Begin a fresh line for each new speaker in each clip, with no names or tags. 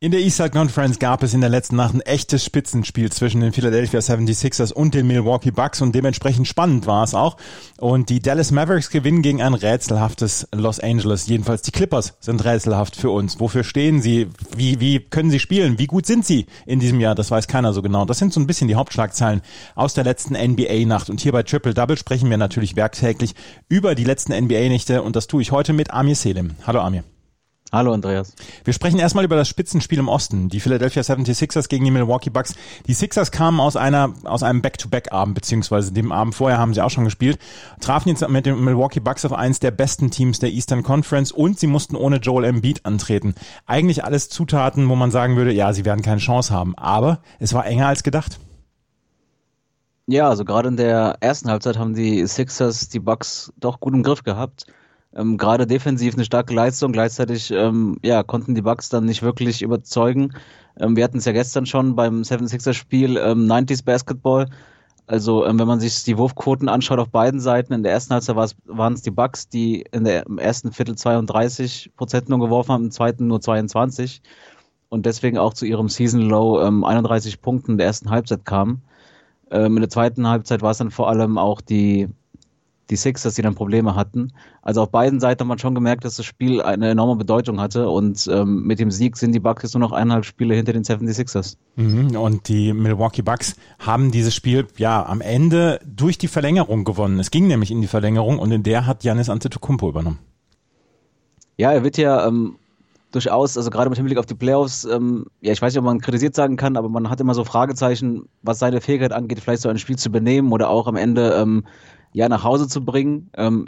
In der Eastside Conference gab es in der letzten Nacht ein echtes Spitzenspiel zwischen den Philadelphia 76ers und den Milwaukee Bucks und dementsprechend spannend war es auch. Und die Dallas Mavericks gewinnen gegen ein rätselhaftes Los Angeles. Jedenfalls die Clippers sind rätselhaft für uns. Wofür stehen sie? Wie, wie können sie spielen? Wie gut sind sie in diesem Jahr? Das weiß keiner so genau. Das sind so ein bisschen die Hauptschlagzeilen aus der letzten NBA-Nacht. Und hier bei Triple Double sprechen wir natürlich werktäglich über die letzten NBA-Nächte und das tue ich heute mit Amir Selim. Hallo Amir.
Hallo Andreas.
Wir sprechen erstmal über das Spitzenspiel im Osten. Die Philadelphia 76ers gegen die Milwaukee Bucks. Die Sixers kamen aus einer, aus einem Back-to-Back-Abend, beziehungsweise dem Abend vorher haben sie auch schon gespielt, trafen jetzt mit den Milwaukee Bucks auf eins der besten Teams der Eastern Conference und sie mussten ohne Joel Embiid antreten. Eigentlich alles Zutaten, wo man sagen würde, ja, sie werden keine Chance haben. Aber es war enger als gedacht.
Ja, also gerade in der ersten Halbzeit haben die Sixers die Bucks doch gut im Griff gehabt ähm, gerade defensiv eine starke Leistung. Gleichzeitig ähm, ja, konnten die Bucks dann nicht wirklich überzeugen. Ähm, wir hatten es ja gestern schon beim 76er-Spiel ähm, 90s Basketball. Also ähm, wenn man sich die Wurfquoten anschaut auf beiden Seiten, in der ersten Halbzeit waren es die Bucks, die in der, im ersten Viertel 32 Prozent nur geworfen haben, im zweiten nur 22 und deswegen auch zu ihrem Season Low ähm, 31 Punkten in der ersten Halbzeit kamen. Ähm, in der zweiten Halbzeit war es dann vor allem auch die die Sixers, die dann Probleme hatten. Also auf beiden Seiten hat man schon gemerkt, dass das Spiel eine enorme Bedeutung hatte und ähm, mit dem Sieg sind die Bucks jetzt nur noch eineinhalb Spiele hinter den 76ers.
Mhm, und die Milwaukee Bucks haben dieses Spiel ja am Ende durch die Verlängerung gewonnen. Es ging nämlich in die Verlängerung und in der hat Janis Antetokounmpo übernommen.
Ja, er wird ja ähm, durchaus, also gerade mit Hinblick auf die Playoffs, ähm, ja, ich weiß nicht, ob man kritisiert sagen kann, aber man hat immer so Fragezeichen, was seine Fähigkeit angeht, vielleicht so ein Spiel zu benehmen oder auch am Ende ähm, ja nach Hause zu bringen. Ähm,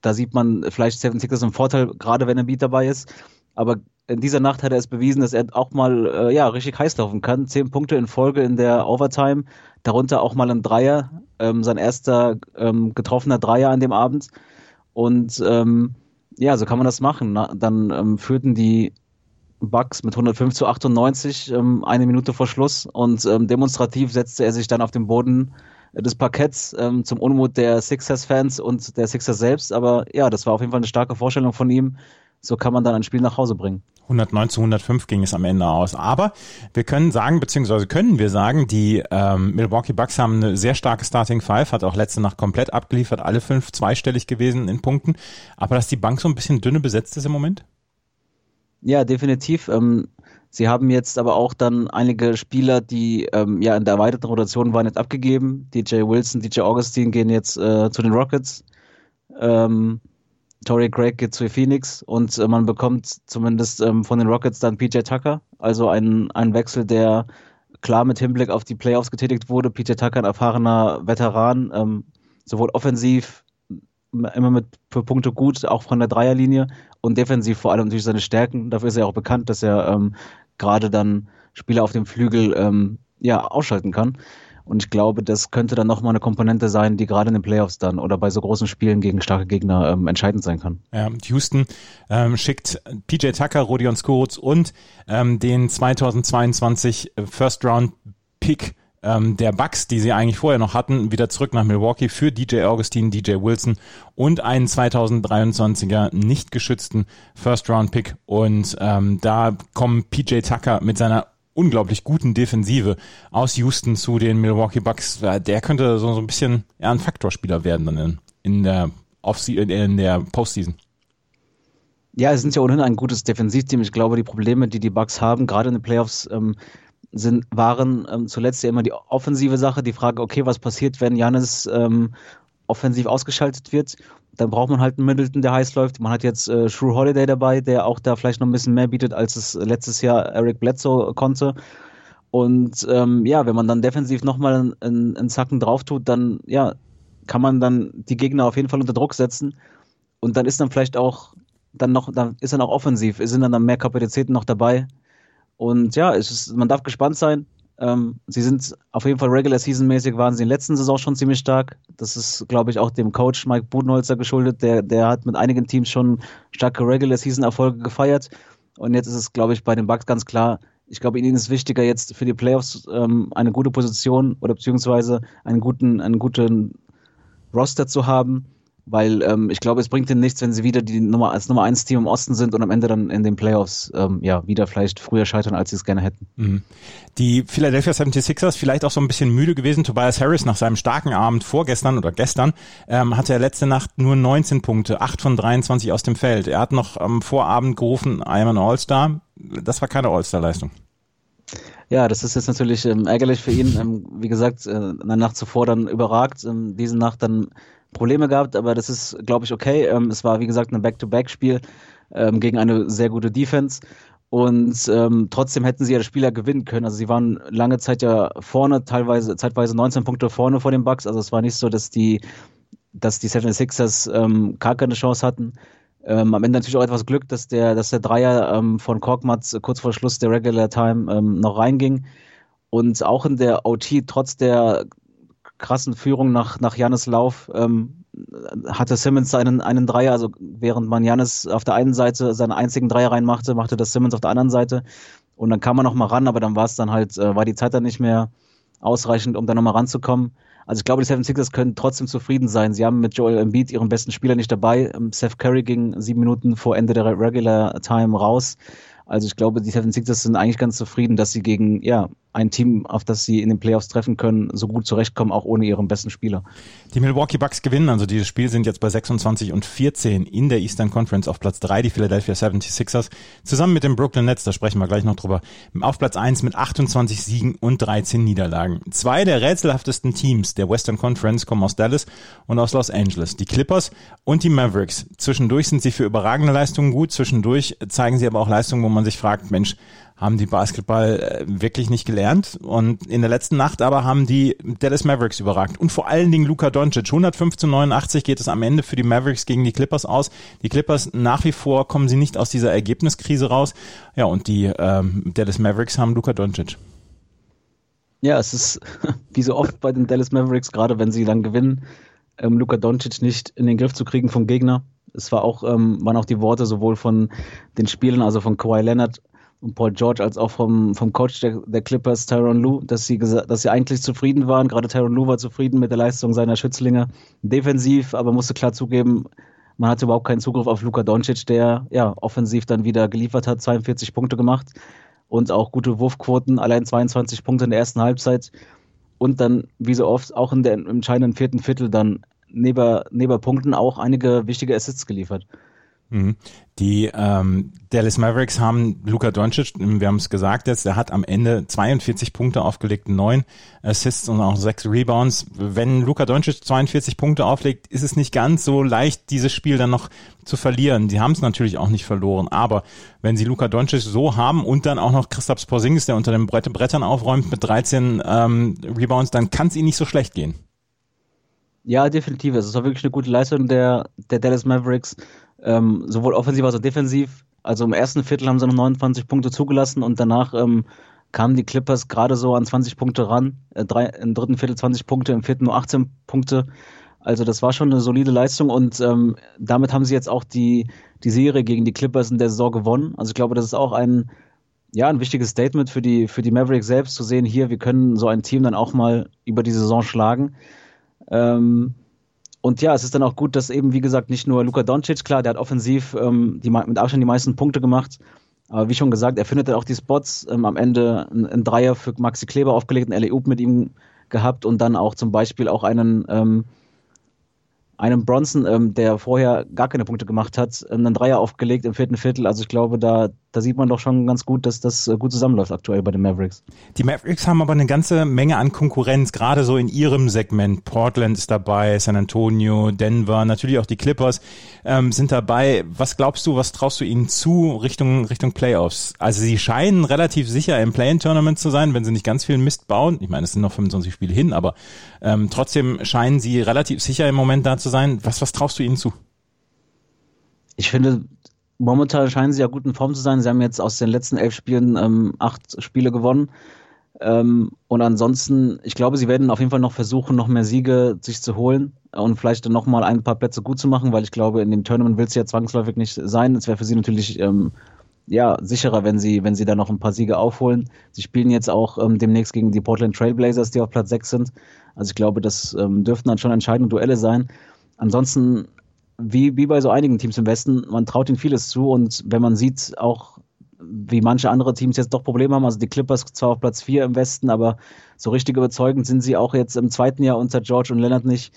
da sieht man vielleicht Seven Sixers im Vorteil, gerade wenn ein Beat dabei ist. Aber in dieser Nacht hat er es bewiesen, dass er auch mal äh, ja richtig heiß laufen kann. Zehn Punkte in Folge in der Overtime, darunter auch mal ein Dreier, ähm, sein erster ähm, getroffener Dreier an dem Abend. Und ähm, ja, so kann man das machen. Na, dann ähm, führten die Bucks mit 105 zu 98 ähm, eine Minute vor Schluss und ähm, demonstrativ setzte er sich dann auf den Boden des Parketts ähm, zum Unmut der Sixers-Fans und der Sixers selbst. Aber ja, das war auf jeden Fall eine starke Vorstellung von ihm. So kann man dann ein Spiel nach Hause bringen.
109 zu 105 ging es am Ende aus. Aber wir können sagen, beziehungsweise können wir sagen, die ähm, Milwaukee Bucks haben eine sehr starke Starting Five, hat auch letzte Nacht komplett abgeliefert, alle fünf zweistellig gewesen in Punkten. Aber dass die Bank so ein bisschen dünne besetzt ist im Moment?
Ja, definitiv. Ähm, Sie haben jetzt aber auch dann einige Spieler, die ähm, ja in der erweiterten Rotation waren, jetzt abgegeben. DJ Wilson, DJ Augustine gehen jetzt äh, zu den Rockets. Ähm, Torrey Craig geht zu Phoenix und äh, man bekommt zumindest ähm, von den Rockets dann PJ Tucker, also ein, ein Wechsel, der klar mit Hinblick auf die Playoffs getätigt wurde. PJ Tucker, ein erfahrener Veteran, ähm, sowohl offensiv immer mit für Punkte gut, auch von der Dreierlinie und defensiv vor allem durch seine Stärken. Dafür ist er auch bekannt, dass er ähm, gerade dann Spieler auf dem Flügel ähm, ja, ausschalten kann. Und ich glaube, das könnte dann nochmal eine Komponente sein, die gerade in den Playoffs dann oder bei so großen Spielen gegen starke Gegner ähm, entscheidend sein kann.
Ja, Houston ähm, schickt PJ Tucker, Rodion Skurz und ähm, den 2022 First Round Pick ähm, der Bucks, die sie eigentlich vorher noch hatten, wieder zurück nach Milwaukee für DJ Augustine, DJ Wilson und einen 2023er nicht geschützten First-Round-Pick. Und ähm, da kommen PJ Tucker mit seiner unglaublich guten Defensive aus Houston zu den Milwaukee Bucks. Der könnte so, so ein bisschen ja, ein Faktorspieler werden dann in, in der Off in der Postseason.
Ja, es sind ja ohnehin ein gutes Defensivteam. Ich glaube, die Probleme, die die Bucks haben, gerade in den Playoffs, ähm, sind, waren ähm, zuletzt ja immer die offensive Sache, die Frage, okay, was passiert, wenn Janis ähm, offensiv ausgeschaltet wird? Dann braucht man halt einen Middleton, der heiß läuft. Man hat jetzt äh, Shrew Holiday dabei, der auch da vielleicht noch ein bisschen mehr bietet, als es letztes Jahr Eric Bledsoe konnte. Und ähm, ja, wenn man dann defensiv nochmal einen, einen Zacken drauf tut, dann ja, kann man dann die Gegner auf jeden Fall unter Druck setzen. Und dann ist dann vielleicht auch dann noch, dann ist dann auch offensiv, sind dann, dann mehr Kapazitäten noch dabei. Und ja, ist, man darf gespannt sein. Ähm, sie sind auf jeden Fall Regular Season mäßig waren sie in der letzten Saison schon ziemlich stark. Das ist, glaube ich, auch dem Coach Mike Budenholzer geschuldet. Der, der hat mit einigen Teams schon starke Regular Season Erfolge gefeiert. Und jetzt ist es, glaube ich, bei den Bucks ganz klar. Ich glaube, ihnen ist wichtiger jetzt für die Playoffs ähm, eine gute Position oder beziehungsweise einen guten, einen guten Roster zu haben weil ähm, ich glaube, es bringt ihnen nichts, wenn sie wieder die Nummer als Nummer 1 Team im Osten sind und am Ende dann in den Playoffs ähm, ja wieder vielleicht früher scheitern, als sie es gerne hätten. Mhm.
Die Philadelphia 76ers vielleicht auch so ein bisschen müde gewesen. Tobias Harris nach seinem starken Abend vorgestern oder gestern ähm, hatte er letzte Nacht nur 19 Punkte, 8 von 23 aus dem Feld. Er hat noch am Vorabend gerufen, I am an All-Star. Das war keine All-Star-Leistung.
Ja, das ist jetzt natürlich ähm, ärgerlich für ihn. Ähm, wie gesagt, äh, eine Nacht zuvor dann überragt, ähm, diese Nacht dann Probleme gehabt, aber das ist, glaube ich, okay. Ähm, es war, wie gesagt, ein Back-to-Back-Spiel ähm, gegen eine sehr gute Defense. Und ähm, trotzdem hätten sie ja das Spiel ja gewinnen können. Also sie waren lange Zeit ja vorne, teilweise, zeitweise 19 Punkte vorne vor den Bucks. Also es war nicht so, dass die, dass die 76ers ähm, gar keine Chance hatten. Ähm, am Ende natürlich auch etwas Glück, dass der, dass der Dreier ähm, von Korkmaz kurz vor Schluss der Regular Time ähm, noch reinging. Und auch in der OT, trotz der krassen Führung nach, nach Jannes Lauf ähm, hatte Simmons einen, einen Dreier, also während man Jannis auf der einen Seite seinen einzigen Dreier reinmachte, machte das Simmons auf der anderen Seite und dann kam man noch mal ran, aber dann war es dann halt, äh, war die Zeit dann nicht mehr ausreichend, um da noch mal ranzukommen. Also ich glaube, die Seven Sixers können trotzdem zufrieden sein. Sie haben mit Joel Embiid ihren besten Spieler nicht dabei. Ähm, Seth Curry ging sieben Minuten vor Ende der Regular Time raus. Also ich glaube, die Seven Sixers sind eigentlich ganz zufrieden, dass sie gegen ja, ein Team, auf das sie in den Playoffs treffen können, so gut zurechtkommen, auch ohne ihren besten Spieler.
Die Milwaukee Bucks gewinnen, also dieses Spiel sind jetzt bei 26 und 14 in der Eastern Conference auf Platz 3, die Philadelphia 76ers, zusammen mit den Brooklyn Nets, da sprechen wir gleich noch drüber, auf Platz 1 mit 28 Siegen und 13 Niederlagen. Zwei der rätselhaftesten Teams der Western Conference kommen aus Dallas und aus Los Angeles, die Clippers und die Mavericks. Zwischendurch sind sie für überragende Leistungen gut, zwischendurch zeigen sie aber auch Leistungen, wo man sich fragt, Mensch, haben die Basketball äh, wirklich nicht gelernt. Und in der letzten Nacht aber haben die Dallas Mavericks überragt. Und vor allen Dingen Luka Doncic. 105 zu 89 geht es am Ende für die Mavericks gegen die Clippers aus. Die Clippers nach wie vor kommen sie nicht aus dieser Ergebniskrise raus. Ja, und die ähm, Dallas Mavericks haben Luka Doncic.
Ja, es ist wie so oft bei den Dallas Mavericks, gerade wenn sie dann gewinnen, ähm, Luka Doncic nicht in den Griff zu kriegen vom Gegner. Es war auch, ähm, waren auch die Worte sowohl von den Spielern, also von Kawhi Leonard und Paul George als auch vom, vom Coach der, der Clippers, Tyron Lue, dass sie, dass sie eigentlich zufrieden waren. Gerade Tyron Lue war zufrieden mit der Leistung seiner Schützlinge. Defensiv, aber musste klar zugeben, man hatte überhaupt keinen Zugriff auf Luka Doncic, der ja offensiv dann wieder geliefert hat, 42 Punkte gemacht und auch gute Wurfquoten, allein 22 Punkte in der ersten Halbzeit und dann, wie so oft, auch in der entscheidenden vierten Viertel dann neben, neben Punkten auch einige wichtige Assists geliefert.
Mhm. Die ähm, Dallas Mavericks haben Luka Doncic, wir haben es gesagt jetzt, der hat am Ende 42 Punkte aufgelegt, neun Assists und auch sechs Rebounds. Wenn Luka Doncic 42 Punkte auflegt, ist es nicht ganz so leicht, dieses Spiel dann noch zu verlieren. Die haben es natürlich auch nicht verloren, aber wenn sie Luka Doncic so haben und dann auch noch Christoph Porzingis, der unter den Brettern aufräumt mit 13 ähm, Rebounds, dann kann es ihnen nicht so schlecht gehen.
Ja, definitiv. Es war wirklich eine gute Leistung der, der Dallas Mavericks ähm, sowohl offensiv als auch defensiv. Also im ersten Viertel haben sie noch 29 Punkte zugelassen und danach ähm, kamen die Clippers gerade so an 20 Punkte ran. Äh, drei, Im dritten Viertel 20 Punkte, im vierten nur 18 Punkte. Also das war schon eine solide Leistung und ähm, damit haben sie jetzt auch die, die Serie gegen die Clippers in der Saison gewonnen. Also ich glaube, das ist auch ein, ja, ein wichtiges Statement für die, für die Mavericks selbst zu sehen, hier, wir können so ein Team dann auch mal über die Saison schlagen. Ähm, und ja, es ist dann auch gut, dass eben, wie gesagt, nicht nur Luka Doncic, klar, der hat offensiv ähm, die, mit Abstand die meisten Punkte gemacht. Aber wie schon gesagt, er findet dann auch die Spots. Ähm, am Ende ein, Dreier für Maxi Kleber aufgelegt, einen LEU mit ihm gehabt und dann auch zum Beispiel auch einen ähm, einem Bronson, ähm, der vorher gar keine Punkte gemacht hat, ähm, einen Dreier aufgelegt im vierten Viertel. Also ich glaube, da, da sieht man doch schon ganz gut, dass das äh, gut zusammenläuft aktuell bei den Mavericks.
Die Mavericks haben aber eine ganze Menge an Konkurrenz, gerade so in ihrem Segment. Portland ist dabei, San Antonio, Denver, natürlich auch die Clippers ähm, sind dabei. Was glaubst du, was traust du ihnen zu Richtung, Richtung Playoffs? Also sie scheinen relativ sicher im Play-In-Tournament zu sein, wenn sie nicht ganz viel Mist bauen. Ich meine, es sind noch 25 Spiele hin, aber ähm, trotzdem scheinen sie relativ sicher im Moment da zu sein. Was, was traust du ihnen zu?
Ich finde, momentan scheinen sie ja gut in Form zu sein. Sie haben jetzt aus den letzten elf Spielen ähm, acht Spiele gewonnen. Ähm, und ansonsten, ich glaube, sie werden auf jeden Fall noch versuchen, noch mehr Siege sich zu holen und vielleicht dann nochmal ein paar Plätze gut zu machen, weil ich glaube, in dem Tournament will es ja zwangsläufig nicht sein. Es wäre für sie natürlich ähm, ja, sicherer, wenn sie, wenn sie da noch ein paar Siege aufholen. Sie spielen jetzt auch ähm, demnächst gegen die Portland Trailblazers, die auf Platz 6 sind. Also ich glaube, das ähm, dürften dann schon entscheidende Duelle sein. Ansonsten, wie, wie bei so einigen Teams im Westen, man traut ihnen vieles zu und wenn man sieht, auch wie manche andere Teams jetzt doch Probleme haben, also die Clippers zwar auf Platz 4 im Westen, aber so richtig überzeugend sind sie auch jetzt im zweiten Jahr unter George und Leonard nicht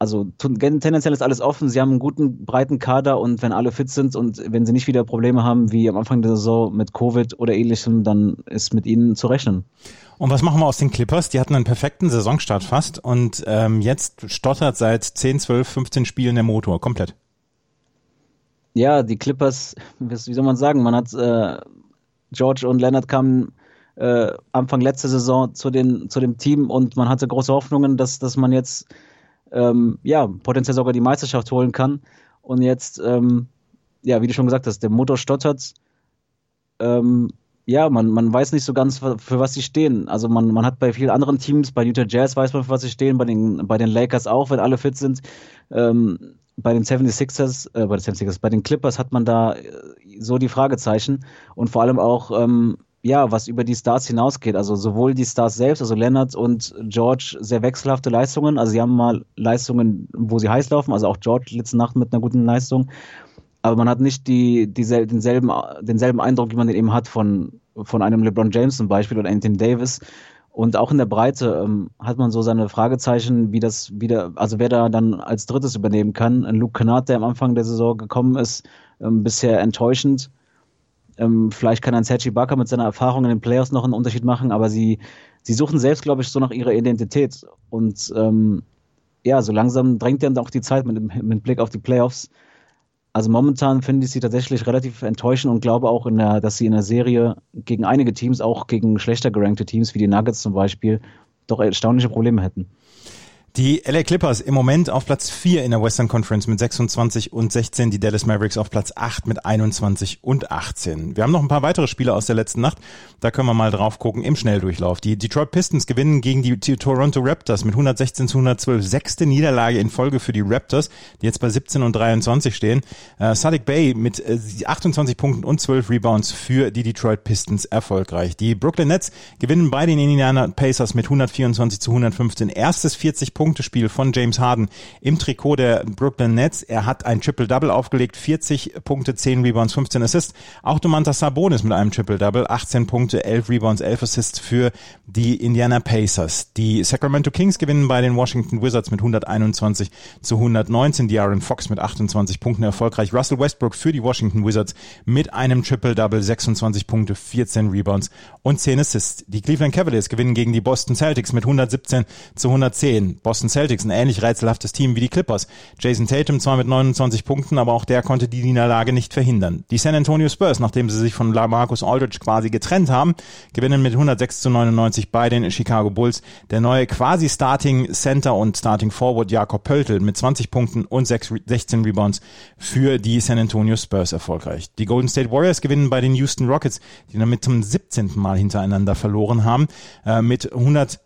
also tendenziell ist alles offen. Sie haben einen guten, breiten Kader und wenn alle fit sind und wenn sie nicht wieder Probleme haben wie am Anfang der Saison mit Covid oder ähnlichem, dann ist mit ihnen zu rechnen.
Und was machen wir aus den Clippers? Die hatten einen perfekten Saisonstart fast und ähm, jetzt stottert seit 10, 12, 15 Spielen der Motor komplett.
Ja, die Clippers, wie soll man sagen, man hat äh, George und Leonard kamen äh, Anfang letzte Saison zu, den, zu dem Team und man hatte große Hoffnungen, dass, dass man jetzt ähm, ja, potenziell sogar die Meisterschaft holen kann. Und jetzt, ähm, ja, wie du schon gesagt hast, der Motor stottert. Ähm, ja, man, man weiß nicht so ganz, für was sie stehen. Also man, man hat bei vielen anderen Teams, bei Utah Jazz weiß man, für was sie stehen, bei den, bei den Lakers auch, wenn alle fit sind. Ähm, bei den 76ers, äh, bei den 76ers, bei den Clippers hat man da äh, so die Fragezeichen und vor allem auch, ähm, ja, was über die Stars hinausgeht. Also sowohl die Stars selbst, also Leonard und George, sehr wechselhafte Leistungen. Also sie haben mal Leistungen, wo sie heiß laufen, also auch George letzte Nacht mit einer guten Leistung. Aber man hat nicht die, diesel, denselben, denselben Eindruck, wie man den eben hat von, von einem LeBron James zum Beispiel oder Anthony Davis. Und auch in der Breite ähm, hat man so seine Fragezeichen, wie das wieder, also wer da dann als drittes übernehmen kann. Luke Kennard, der am Anfang der Saison gekommen ist, ähm, bisher enttäuschend. Ähm, vielleicht kann ein Sergi Barker mit seiner Erfahrung in den Playoffs noch einen Unterschied machen, aber sie, sie suchen selbst, glaube ich, so nach ihrer Identität. Und ähm, ja, so langsam drängt dann auch die Zeit mit, mit Blick auf die Playoffs. Also momentan finde ich sie tatsächlich relativ enttäuschend und glaube auch, der, dass sie in der Serie gegen einige Teams, auch gegen schlechter gerankte Teams wie die Nuggets zum Beispiel, doch erstaunliche Probleme hätten.
Die LA Clippers im Moment auf Platz 4 in der Western Conference mit 26 und 16, die Dallas Mavericks auf Platz 8 mit 21 und 18. Wir haben noch ein paar weitere Spiele aus der letzten Nacht, da können wir mal drauf gucken im Schnelldurchlauf. Die Detroit Pistons gewinnen gegen die Toronto Raptors mit 116 zu 112, sechste Niederlage in Folge für die Raptors, die jetzt bei 17 und 23 stehen. Äh, Sadiq Bay mit äh, 28 Punkten und 12 Rebounds für die Detroit Pistons erfolgreich. Die Brooklyn Nets gewinnen bei den Indiana Pacers mit 124 zu 115, erstes 40 Punktespiel von James Harden im Trikot der Brooklyn Nets. Er hat ein Triple-Double aufgelegt, 40 Punkte, 10 Rebounds, 15 Assists. Auch Domantas Sabonis mit einem Triple-Double, 18 Punkte, 11 Rebounds, 11 Assists für die Indiana Pacers. Die Sacramento Kings gewinnen bei den Washington Wizards mit 121 zu 119. Die Aaron Fox mit 28 Punkten erfolgreich. Russell Westbrook für die Washington Wizards mit einem Triple-Double, 26 Punkte, 14 Rebounds und 10 Assists. Die Cleveland Cavaliers gewinnen gegen die Boston Celtics mit 117 zu 110. Boston Celtics, ein ähnlich rätselhaftes Team wie die Clippers. Jason Tatum zwar mit 29 Punkten, aber auch der konnte die Niederlage nicht verhindern. Die San Antonio Spurs, nachdem sie sich von LaMarcus Aldridge quasi getrennt haben, gewinnen mit 106 zu 99 bei den Chicago Bulls. Der neue quasi Starting Center und Starting Forward Jakob Pöltl mit 20 Punkten und 16 Rebounds für die San Antonio Spurs erfolgreich. Die Golden State Warriors gewinnen bei den Houston Rockets, die damit zum 17. Mal hintereinander verloren haben, äh, mit 100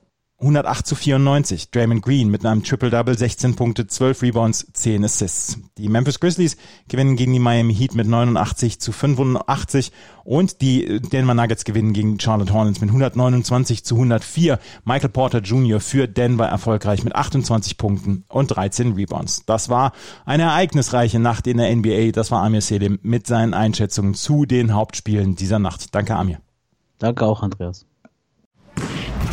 108 zu 94. Draymond Green mit einem Triple-Double, 16 Punkte, 12 Rebounds, 10 Assists. Die Memphis Grizzlies gewinnen gegen die Miami Heat mit 89 zu 85 und die Denver Nuggets gewinnen gegen Charlotte Hornets mit 129 zu 104. Michael Porter Jr. für Denver erfolgreich mit 28 Punkten und 13 Rebounds. Das war eine ereignisreiche Nacht in der NBA. Das war Amir Selim mit seinen Einschätzungen zu den Hauptspielen dieser Nacht. Danke, Amir.
Danke auch, Andreas.